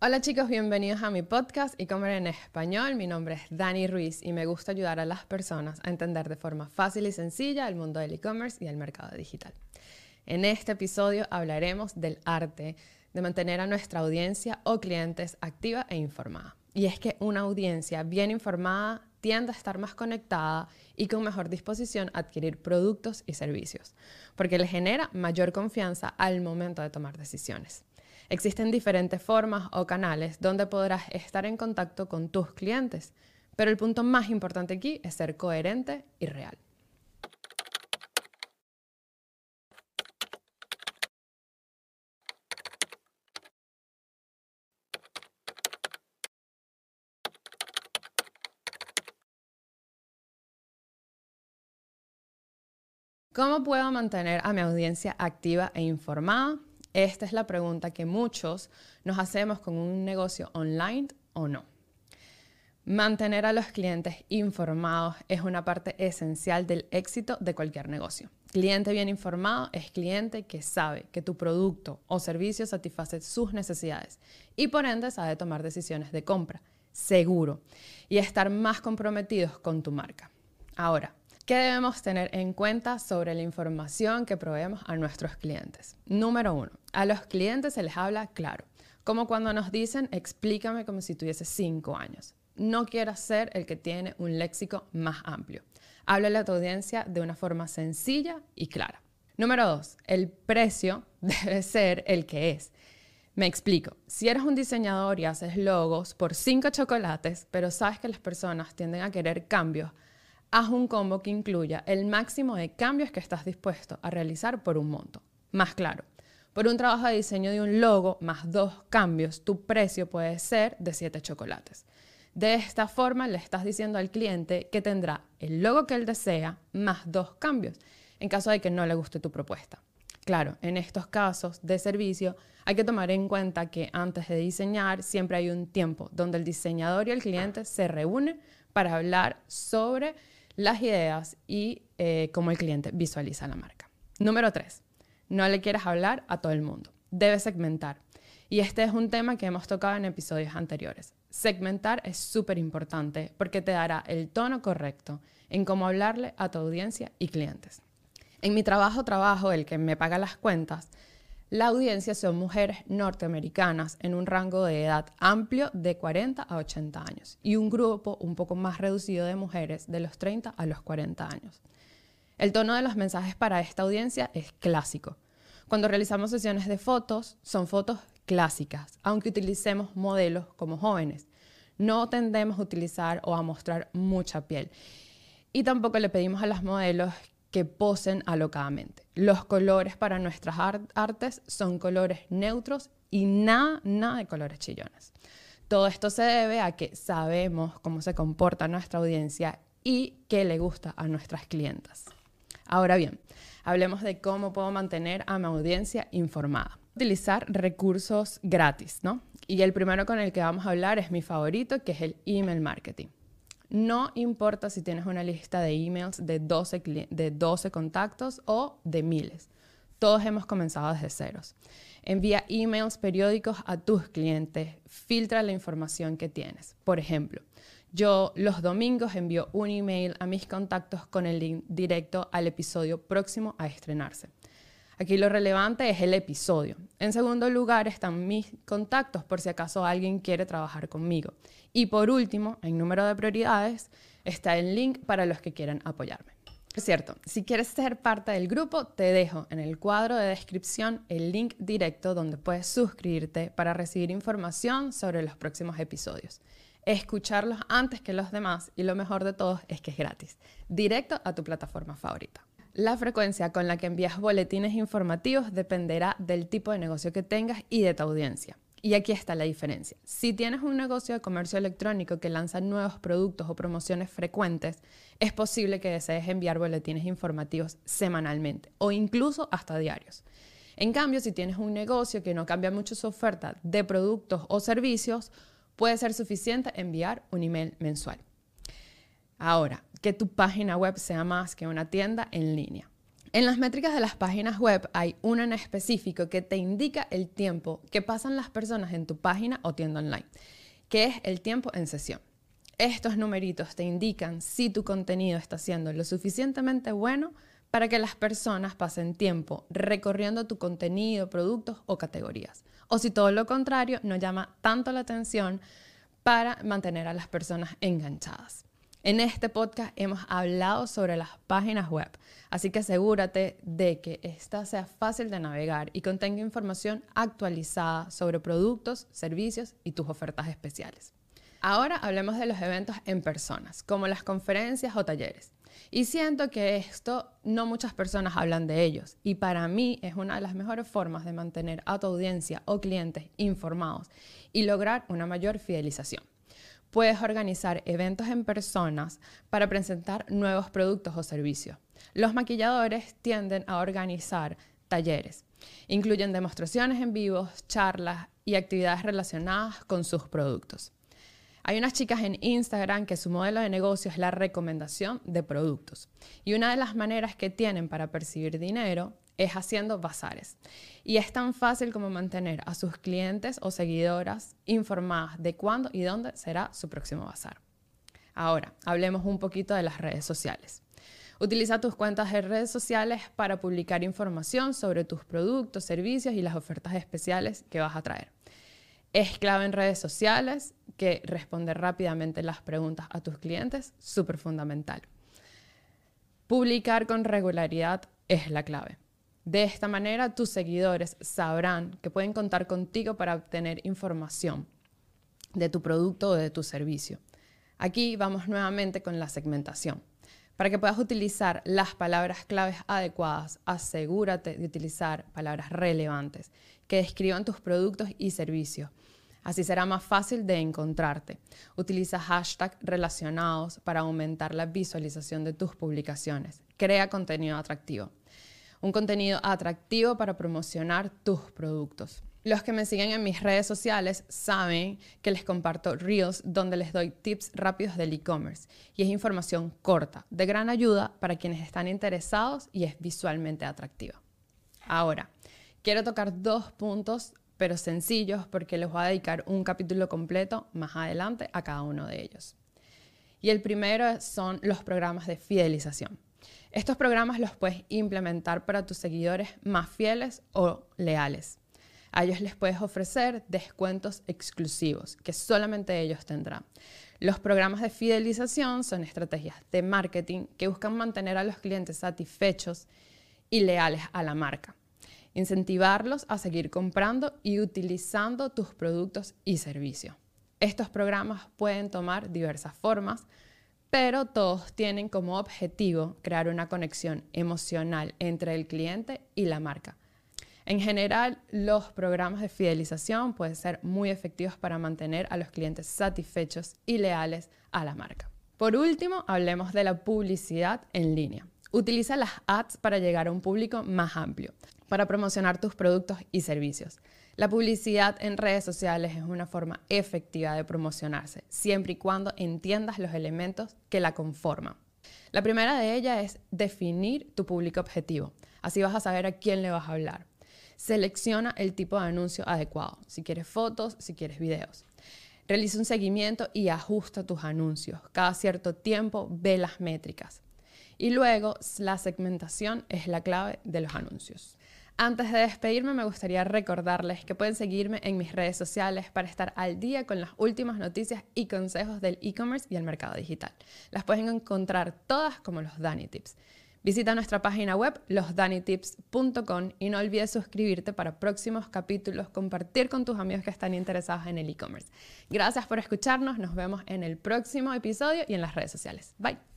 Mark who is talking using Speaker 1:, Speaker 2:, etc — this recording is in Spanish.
Speaker 1: Hola chicos, bienvenidos a mi podcast y comer en español. Mi nombre es Dani Ruiz y me gusta ayudar a las personas a entender de forma fácil y sencilla el mundo del e-commerce y el mercado digital. En este episodio hablaremos del arte de mantener a nuestra audiencia o clientes activa e informada. Y es que una audiencia bien informada tiende a estar más conectada y con mejor disposición a adquirir productos y servicios, porque le genera mayor confianza al momento de tomar decisiones. Existen diferentes formas o canales donde podrás estar en contacto con tus clientes, pero el punto más importante aquí es ser coherente y real. ¿Cómo puedo mantener a mi audiencia activa e informada? Esta es la pregunta que muchos nos hacemos con un negocio online o no. Mantener a los clientes informados es una parte esencial del éxito de cualquier negocio. Cliente bien informado es cliente que sabe que tu producto o servicio satisface sus necesidades y por ende sabe tomar decisiones de compra, seguro, y estar más comprometidos con tu marca. Ahora, ¿Qué debemos tener en cuenta sobre la información que proveemos a nuestros clientes? Número uno, a los clientes se les habla claro, como cuando nos dicen explícame como si tuviese cinco años. No quieras ser el que tiene un léxico más amplio. Háblale a tu audiencia de una forma sencilla y clara. Número dos, el precio debe ser el que es. Me explico. Si eres un diseñador y haces logos por cinco chocolates, pero sabes que las personas tienden a querer cambios, haz un combo que incluya el máximo de cambios que estás dispuesto a realizar por un monto. Más claro, por un trabajo de diseño de un logo más dos cambios, tu precio puede ser de 7 chocolates. De esta forma le estás diciendo al cliente que tendrá el logo que él desea más dos cambios, en caso de que no le guste tu propuesta. Claro, en estos casos de servicio hay que tomar en cuenta que antes de diseñar siempre hay un tiempo donde el diseñador y el cliente se reúnen para hablar sobre las ideas y eh, cómo el cliente visualiza la marca. Número tres, no le quieras hablar a todo el mundo. Debes segmentar. Y este es un tema que hemos tocado en episodios anteriores. Segmentar es súper importante porque te dará el tono correcto en cómo hablarle a tu audiencia y clientes. En mi trabajo, trabajo, el que me paga las cuentas, la audiencia son mujeres norteamericanas en un rango de edad amplio de 40 a 80 años y un grupo un poco más reducido de mujeres de los 30 a los 40 años. El tono de los mensajes para esta audiencia es clásico. Cuando realizamos sesiones de fotos, son fotos clásicas, aunque utilicemos modelos como jóvenes. No tendemos a utilizar o a mostrar mucha piel. Y tampoco le pedimos a las modelos que posen alocadamente. Los colores para nuestras artes son colores neutros y nada, nada de colores chillones. Todo esto se debe a que sabemos cómo se comporta nuestra audiencia y qué le gusta a nuestras clientas. Ahora bien, hablemos de cómo puedo mantener a mi audiencia informada. Utilizar recursos gratis, ¿no? Y el primero con el que vamos a hablar es mi favorito, que es el email marketing. No importa si tienes una lista de emails de 12, de 12 contactos o de miles. Todos hemos comenzado desde ceros. Envía emails periódicos a tus clientes. Filtra la información que tienes. Por ejemplo, yo los domingos envío un email a mis contactos con el link directo al episodio próximo a estrenarse. Aquí lo relevante es el episodio. En segundo lugar están mis contactos por si acaso alguien quiere trabajar conmigo. Y por último, en número de prioridades, está el link para los que quieran apoyarme. Es cierto, si quieres ser parte del grupo, te dejo en el cuadro de descripción el link directo donde puedes suscribirte para recibir información sobre los próximos episodios. Escucharlos antes que los demás y lo mejor de todo es que es gratis, directo a tu plataforma favorita. La frecuencia con la que envías boletines informativos dependerá del tipo de negocio que tengas y de tu audiencia. Y aquí está la diferencia. Si tienes un negocio de comercio electrónico que lanza nuevos productos o promociones frecuentes, es posible que desees enviar boletines informativos semanalmente o incluso hasta diarios. En cambio, si tienes un negocio que no cambia mucho su oferta de productos o servicios, puede ser suficiente enviar un email mensual. Ahora, que tu página web sea más que una tienda en línea. En las métricas de las páginas web hay una en específico que te indica el tiempo que pasan las personas en tu página o tienda online, que es el tiempo en sesión. Estos numeritos te indican si tu contenido está siendo lo suficientemente bueno para que las personas pasen tiempo recorriendo tu contenido, productos o categorías. O si todo lo contrario no llama tanto la atención para mantener a las personas enganchadas. En este podcast hemos hablado sobre las páginas web, así que asegúrate de que esta sea fácil de navegar y contenga información actualizada sobre productos, servicios y tus ofertas especiales. Ahora hablemos de los eventos en personas, como las conferencias o talleres. Y siento que esto no muchas personas hablan de ellos. Y para mí es una de las mejores formas de mantener a tu audiencia o clientes informados y lograr una mayor fidelización. Puedes organizar eventos en personas para presentar nuevos productos o servicios. Los maquilladores tienden a organizar talleres. Incluyen demostraciones en vivo, charlas y actividades relacionadas con sus productos. Hay unas chicas en Instagram que su modelo de negocio es la recomendación de productos. Y una de las maneras que tienen para percibir dinero es haciendo bazares. Y es tan fácil como mantener a sus clientes o seguidoras informadas de cuándo y dónde será su próximo bazar. Ahora, hablemos un poquito de las redes sociales. Utiliza tus cuentas de redes sociales para publicar información sobre tus productos, servicios y las ofertas especiales que vas a traer. Es clave en redes sociales que responder rápidamente las preguntas a tus clientes, súper fundamental. Publicar con regularidad es la clave. De esta manera, tus seguidores sabrán que pueden contar contigo para obtener información de tu producto o de tu servicio. Aquí vamos nuevamente con la segmentación. Para que puedas utilizar las palabras claves adecuadas, asegúrate de utilizar palabras relevantes que describan tus productos y servicios. Así será más fácil de encontrarte. Utiliza hashtags relacionados para aumentar la visualización de tus publicaciones. Crea contenido atractivo. Un contenido atractivo para promocionar tus productos. Los que me siguen en mis redes sociales saben que les comparto reels donde les doy tips rápidos del e-commerce y es información corta, de gran ayuda para quienes están interesados y es visualmente atractiva. Ahora, quiero tocar dos puntos, pero sencillos porque les voy a dedicar un capítulo completo más adelante a cada uno de ellos. Y el primero son los programas de fidelización. Estos programas los puedes implementar para tus seguidores más fieles o leales. A ellos les puedes ofrecer descuentos exclusivos que solamente ellos tendrán. Los programas de fidelización son estrategias de marketing que buscan mantener a los clientes satisfechos y leales a la marca. Incentivarlos a seguir comprando y utilizando tus productos y servicios. Estos programas pueden tomar diversas formas, pero todos tienen como objetivo crear una conexión emocional entre el cliente y la marca en general, los programas de fidelización pueden ser muy efectivos para mantener a los clientes satisfechos y leales a la marca. Por último, hablemos de la publicidad en línea. Utiliza las ads para llegar a un público más amplio, para promocionar tus productos y servicios. La publicidad en redes sociales es una forma efectiva de promocionarse, siempre y cuando entiendas los elementos que la conforman. La primera de ellas es definir tu público objetivo. Así vas a saber a quién le vas a hablar. Selecciona el tipo de anuncio adecuado, si quieres fotos, si quieres videos. Realiza un seguimiento y ajusta tus anuncios. Cada cierto tiempo ve las métricas. Y luego la segmentación es la clave de los anuncios. Antes de despedirme, me gustaría recordarles que pueden seguirme en mis redes sociales para estar al día con las últimas noticias y consejos del e-commerce y el mercado digital. Las pueden encontrar todas como los Dani Tips. Visita nuestra página web losdanitips.com y no olvides suscribirte para próximos capítulos, compartir con tus amigos que están interesados en el e-commerce. Gracias por escucharnos, nos vemos en el próximo episodio y en las redes sociales. Bye.